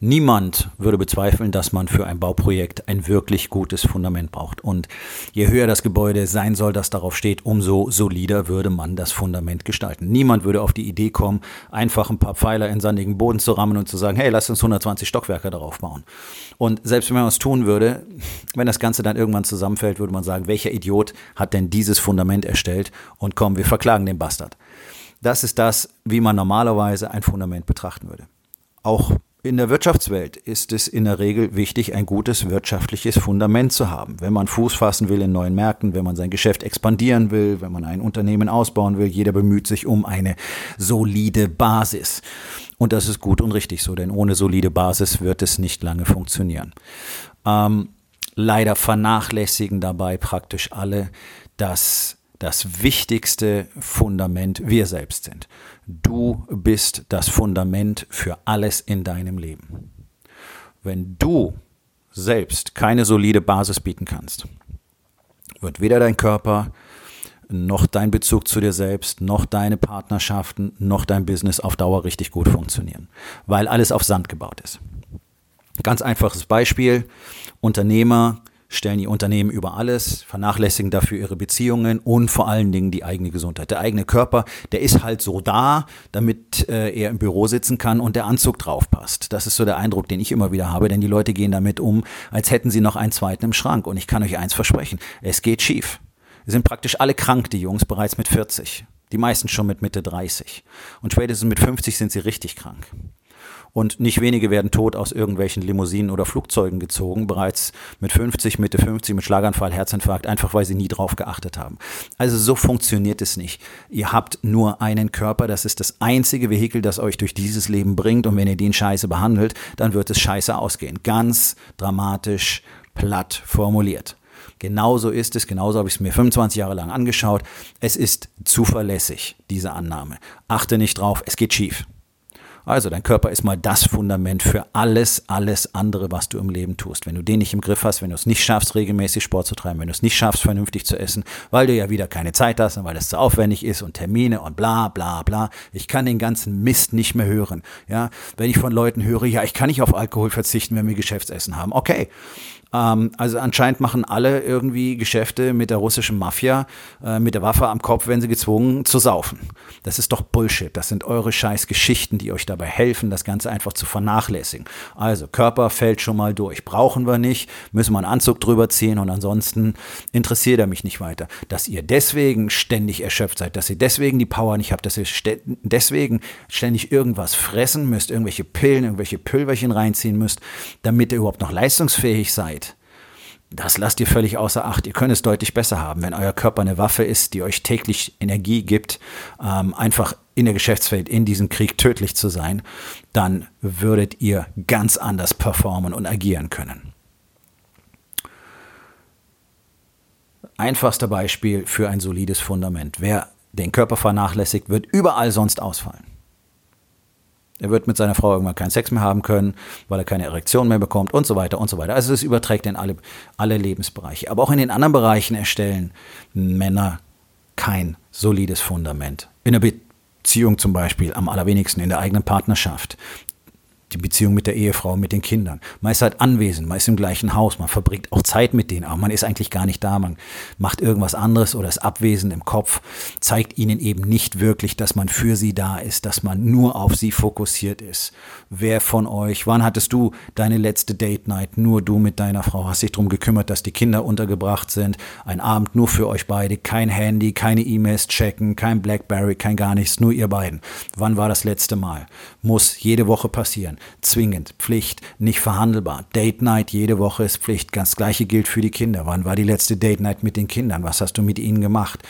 Niemand würde bezweifeln, dass man für ein Bauprojekt ein wirklich gutes Fundament braucht. Und je höher das Gebäude sein soll, das darauf steht, umso solider würde man das Fundament gestalten. Niemand würde auf die Idee kommen, einfach ein paar Pfeiler in sandigen Boden zu rammen und zu sagen, hey, lass uns 120 Stockwerke darauf bauen. Und selbst wenn man es tun würde, wenn das Ganze dann irgendwann zusammenfällt, würde man sagen, welcher Idiot hat denn dieses Fundament erstellt? Und komm, wir verklagen den Bastard. Das ist das, wie man normalerweise ein Fundament betrachten würde. Auch in der Wirtschaftswelt ist es in der Regel wichtig, ein gutes wirtschaftliches Fundament zu haben. Wenn man Fuß fassen will in neuen Märkten, wenn man sein Geschäft expandieren will, wenn man ein Unternehmen ausbauen will, jeder bemüht sich um eine solide Basis. Und das ist gut und richtig so, denn ohne solide Basis wird es nicht lange funktionieren. Ähm, leider vernachlässigen dabei praktisch alle, dass das wichtigste Fundament wir selbst sind. Du bist das Fundament für alles in deinem Leben. Wenn du selbst keine solide Basis bieten kannst, wird weder dein Körper noch dein Bezug zu dir selbst, noch deine Partnerschaften, noch dein Business auf Dauer richtig gut funktionieren, weil alles auf Sand gebaut ist. Ganz einfaches Beispiel. Unternehmer stellen ihr Unternehmen über alles, vernachlässigen dafür ihre Beziehungen und vor allen Dingen die eigene Gesundheit. Der eigene Körper, der ist halt so da, damit äh, er im Büro sitzen kann und der Anzug drauf passt. Das ist so der Eindruck, den ich immer wieder habe, denn die Leute gehen damit um, als hätten sie noch einen zweiten im Schrank. Und ich kann euch eins versprechen, es geht schief. Wir sind praktisch alle krank, die Jungs, bereits mit 40. Die meisten schon mit Mitte 30. Und spätestens mit 50 sind sie richtig krank. Und nicht wenige werden tot aus irgendwelchen Limousinen oder Flugzeugen gezogen, bereits mit 50, Mitte 50, mit Schlaganfall, Herzinfarkt, einfach weil sie nie drauf geachtet haben. Also so funktioniert es nicht. Ihr habt nur einen Körper, das ist das einzige Vehikel, das euch durch dieses Leben bringt. Und wenn ihr den scheiße behandelt, dann wird es scheiße ausgehen. Ganz dramatisch, platt formuliert. Genauso ist es, genauso habe ich es mir 25 Jahre lang angeschaut. Es ist zuverlässig, diese Annahme. Achte nicht drauf, es geht schief. Also dein Körper ist mal das Fundament für alles, alles andere, was du im Leben tust. Wenn du den nicht im Griff hast, wenn du es nicht schaffst, regelmäßig Sport zu treiben, wenn du es nicht schaffst, vernünftig zu essen, weil du ja wieder keine Zeit hast und weil es zu aufwendig ist und Termine und bla bla bla. Ich kann den ganzen Mist nicht mehr hören. Ja, wenn ich von Leuten höre, ja, ich kann nicht auf Alkohol verzichten, wenn wir Geschäftsessen haben. Okay. Ähm, also anscheinend machen alle irgendwie Geschäfte mit der russischen Mafia, äh, mit der Waffe am Kopf, wenn sie gezwungen zu saufen. Das ist doch Bullshit. Das sind eure scheiß Geschichten, die euch dabei helfen, das Ganze einfach zu vernachlässigen. Also Körper fällt schon mal durch. Brauchen wir nicht, müssen wir einen Anzug drüber ziehen und ansonsten interessiert er mich nicht weiter. Dass ihr deswegen ständig erschöpft seid, dass ihr deswegen die Power nicht habt, dass ihr deswegen ständig irgendwas fressen müsst, irgendwelche Pillen, irgendwelche Pülverchen reinziehen müsst, damit ihr überhaupt noch leistungsfähig seid das lasst ihr völlig außer Acht. Ihr könnt es deutlich besser haben, wenn euer Körper eine Waffe ist, die euch täglich Energie gibt, ähm, einfach in der Geschäftswelt in diesem Krieg tödlich zu sein, dann würdet ihr ganz anders performen und agieren können. Einfachster Beispiel für ein solides Fundament. Wer den Körper vernachlässigt, wird überall sonst ausfallen. Er wird mit seiner Frau irgendwann keinen Sex mehr haben können, weil er keine Erektion mehr bekommt und so weiter und so weiter. Also es überträgt in alle, alle Lebensbereiche. Aber auch in den anderen Bereichen erstellen Männer kein solides Fundament. In der Beziehung zum Beispiel, am allerwenigsten in der eigenen Partnerschaft die Beziehung mit der Ehefrau, mit den Kindern. Man ist halt anwesend, man ist im gleichen Haus, man verbringt auch Zeit mit denen, aber man ist eigentlich gar nicht da, man macht irgendwas anderes oder ist abwesend im Kopf, zeigt ihnen eben nicht wirklich, dass man für sie da ist, dass man nur auf sie fokussiert ist. Wer von euch, wann hattest du deine letzte Date Night? Nur du mit deiner Frau hast dich darum gekümmert, dass die Kinder untergebracht sind. Ein Abend nur für euch beide, kein Handy, keine E-Mails checken, kein Blackberry, kein gar nichts, nur ihr beiden. Wann war das letzte Mal? Muss jede Woche passieren Zwingend, Pflicht, nicht verhandelbar. Date Night jede Woche ist Pflicht. Ganz gleiche gilt für die Kinder. Wann war die letzte Date Night mit den Kindern? Was hast du mit ihnen gemacht?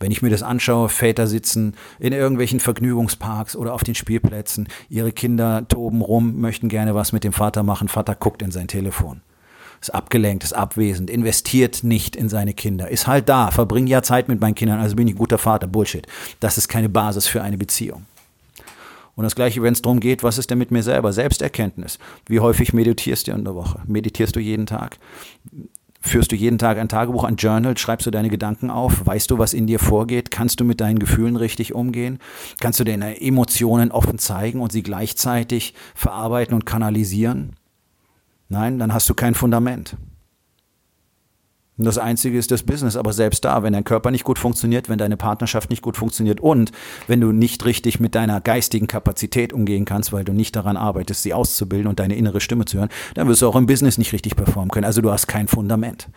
Wenn ich mir das anschaue, Väter sitzen in irgendwelchen Vergnügungsparks oder auf den Spielplätzen. Ihre Kinder toben rum, möchten gerne was mit dem Vater machen. Vater guckt in sein Telefon ist abgelenkt, ist abwesend, investiert nicht in seine Kinder, ist halt da, verbringt ja Zeit mit meinen Kindern, also bin ich ein guter Vater. Bullshit. Das ist keine Basis für eine Beziehung. Und das Gleiche, wenn es darum geht, was ist denn mit mir selber? Selbsterkenntnis. Wie häufig meditierst du in der Woche? Meditierst du jeden Tag? Führst du jeden Tag ein Tagebuch, ein Journal? Schreibst du deine Gedanken auf? Weißt du, was in dir vorgeht? Kannst du mit deinen Gefühlen richtig umgehen? Kannst du deine Emotionen offen zeigen und sie gleichzeitig verarbeiten und kanalisieren? Nein, dann hast du kein Fundament. Und das Einzige ist das Business. Aber selbst da, wenn dein Körper nicht gut funktioniert, wenn deine Partnerschaft nicht gut funktioniert und wenn du nicht richtig mit deiner geistigen Kapazität umgehen kannst, weil du nicht daran arbeitest, sie auszubilden und deine innere Stimme zu hören, dann wirst du auch im Business nicht richtig performen können. Also du hast kein Fundament.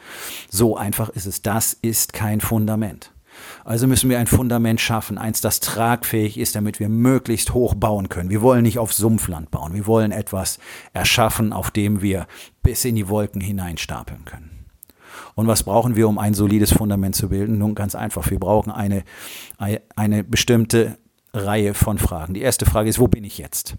So einfach ist es. Das ist kein Fundament. Also müssen wir ein Fundament schaffen, eins, das tragfähig ist, damit wir möglichst hoch bauen können. Wir wollen nicht auf Sumpfland bauen. Wir wollen etwas erschaffen, auf dem wir bis in die Wolken hineinstapeln können. Und was brauchen wir, um ein solides Fundament zu bilden? Nun ganz einfach, wir brauchen eine, eine bestimmte Reihe von Fragen. Die erste Frage ist, wo bin ich jetzt?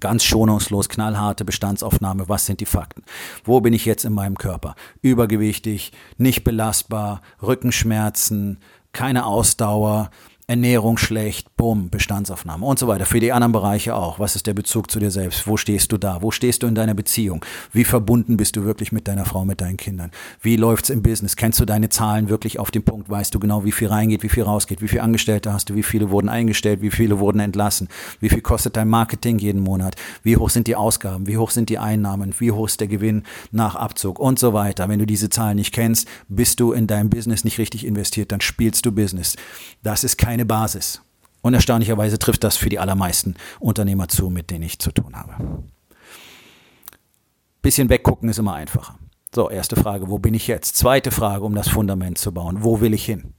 Ganz schonungslos, knallharte Bestandsaufnahme. Was sind die Fakten? Wo bin ich jetzt in meinem Körper? Übergewichtig, nicht belastbar, Rückenschmerzen, keine Ausdauer, Ernährung schlecht, bumm, Bestandsaufnahme und so weiter. Für die anderen Bereiche auch. Was ist der Bezug zu dir selbst? Wo stehst du da? Wo stehst du in deiner Beziehung? Wie verbunden bist du wirklich mit deiner Frau, mit deinen Kindern? Wie läuft's im Business? Kennst du deine Zahlen wirklich auf den Punkt? Weißt du genau, wie viel reingeht, wie viel rausgeht? Wie viele Angestellte hast du? Wie viele wurden eingestellt? Wie viele wurden entlassen? Wie viel kostet dein Marketing jeden Monat? Wie hoch sind die Ausgaben? Wie hoch sind die Einnahmen? Wie hoch ist der Gewinn nach Abzug? Und so weiter. Wenn du diese Zahlen nicht kennst, bist du in deinem Business nicht richtig investiert, dann spielst du Business. Das ist kein keine Basis. Und erstaunlicherweise trifft das für die allermeisten Unternehmer zu, mit denen ich zu tun habe. Bisschen weggucken ist immer einfacher. So, erste Frage, wo bin ich jetzt? Zweite Frage, um das Fundament zu bauen. Wo will ich hin?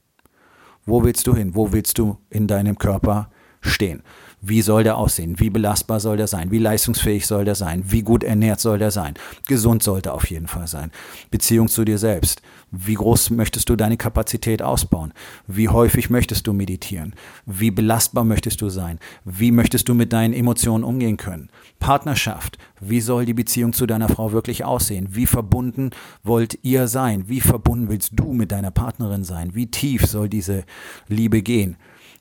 Wo willst du hin? Wo willst du in deinem Körper stehen? Wie soll der aussehen? Wie belastbar soll der sein? Wie leistungsfähig soll der sein? Wie gut ernährt soll der sein? Gesund sollte auf jeden Fall sein. Beziehung zu dir selbst. Wie groß möchtest du deine Kapazität ausbauen? Wie häufig möchtest du meditieren? Wie belastbar möchtest du sein? Wie möchtest du mit deinen Emotionen umgehen können? Partnerschaft. Wie soll die Beziehung zu deiner Frau wirklich aussehen? Wie verbunden wollt ihr sein? Wie verbunden willst du mit deiner Partnerin sein? Wie tief soll diese Liebe gehen?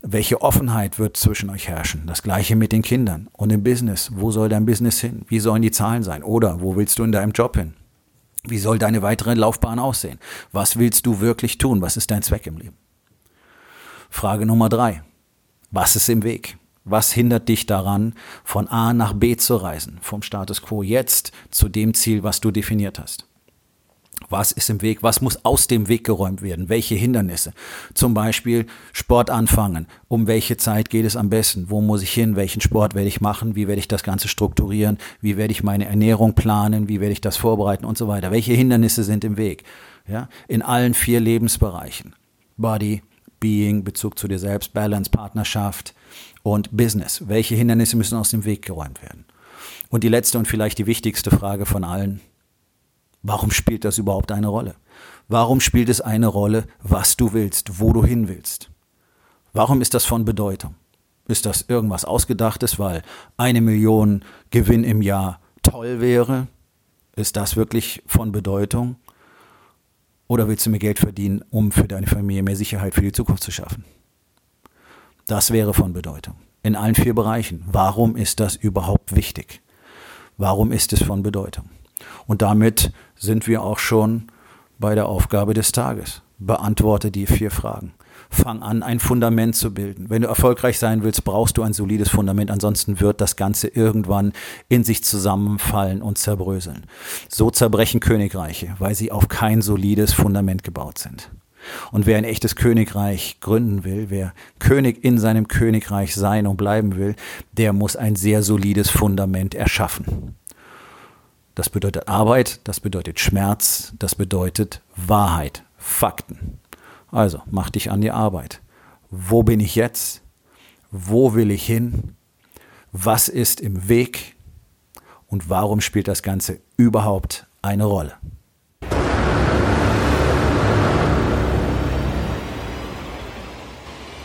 Welche Offenheit wird zwischen euch herrschen? Das gleiche mit den Kindern und im Business. Wo soll dein Business hin? Wie sollen die Zahlen sein? Oder wo willst du in deinem Job hin? Wie soll deine weitere Laufbahn aussehen? Was willst du wirklich tun? Was ist dein Zweck im Leben? Frage Nummer drei. Was ist im Weg? Was hindert dich daran, von A nach B zu reisen? Vom Status quo jetzt zu dem Ziel, was du definiert hast? Was ist im Weg? Was muss aus dem Weg geräumt werden? Welche Hindernisse? Zum Beispiel Sport anfangen. Um welche Zeit geht es am besten? Wo muss ich hin? Welchen Sport werde ich machen? Wie werde ich das Ganze strukturieren? Wie werde ich meine Ernährung planen? Wie werde ich das vorbereiten und so weiter? Welche Hindernisse sind im Weg? Ja, in allen vier Lebensbereichen. Body, Being, Bezug zu dir selbst, Balance, Partnerschaft und Business. Welche Hindernisse müssen aus dem Weg geräumt werden? Und die letzte und vielleicht die wichtigste Frage von allen Warum spielt das überhaupt eine Rolle? Warum spielt es eine Rolle, was du willst, wo du hin willst? Warum ist das von Bedeutung? Ist das irgendwas Ausgedachtes, weil eine Million Gewinn im Jahr toll wäre? Ist das wirklich von Bedeutung? Oder willst du mehr Geld verdienen, um für deine Familie mehr Sicherheit für die Zukunft zu schaffen? Das wäre von Bedeutung. In allen vier Bereichen. Warum ist das überhaupt wichtig? Warum ist es von Bedeutung? Und damit sind wir auch schon bei der Aufgabe des Tages. Beantworte die vier Fragen. Fang an, ein Fundament zu bilden. Wenn du erfolgreich sein willst, brauchst du ein solides Fundament. Ansonsten wird das Ganze irgendwann in sich zusammenfallen und zerbröseln. So zerbrechen Königreiche, weil sie auf kein solides Fundament gebaut sind. Und wer ein echtes Königreich gründen will, wer König in seinem Königreich sein und bleiben will, der muss ein sehr solides Fundament erschaffen. Das bedeutet Arbeit, das bedeutet Schmerz, das bedeutet Wahrheit, Fakten. Also mach dich an die Arbeit. Wo bin ich jetzt? Wo will ich hin? Was ist im Weg? und warum spielt das Ganze überhaupt eine Rolle?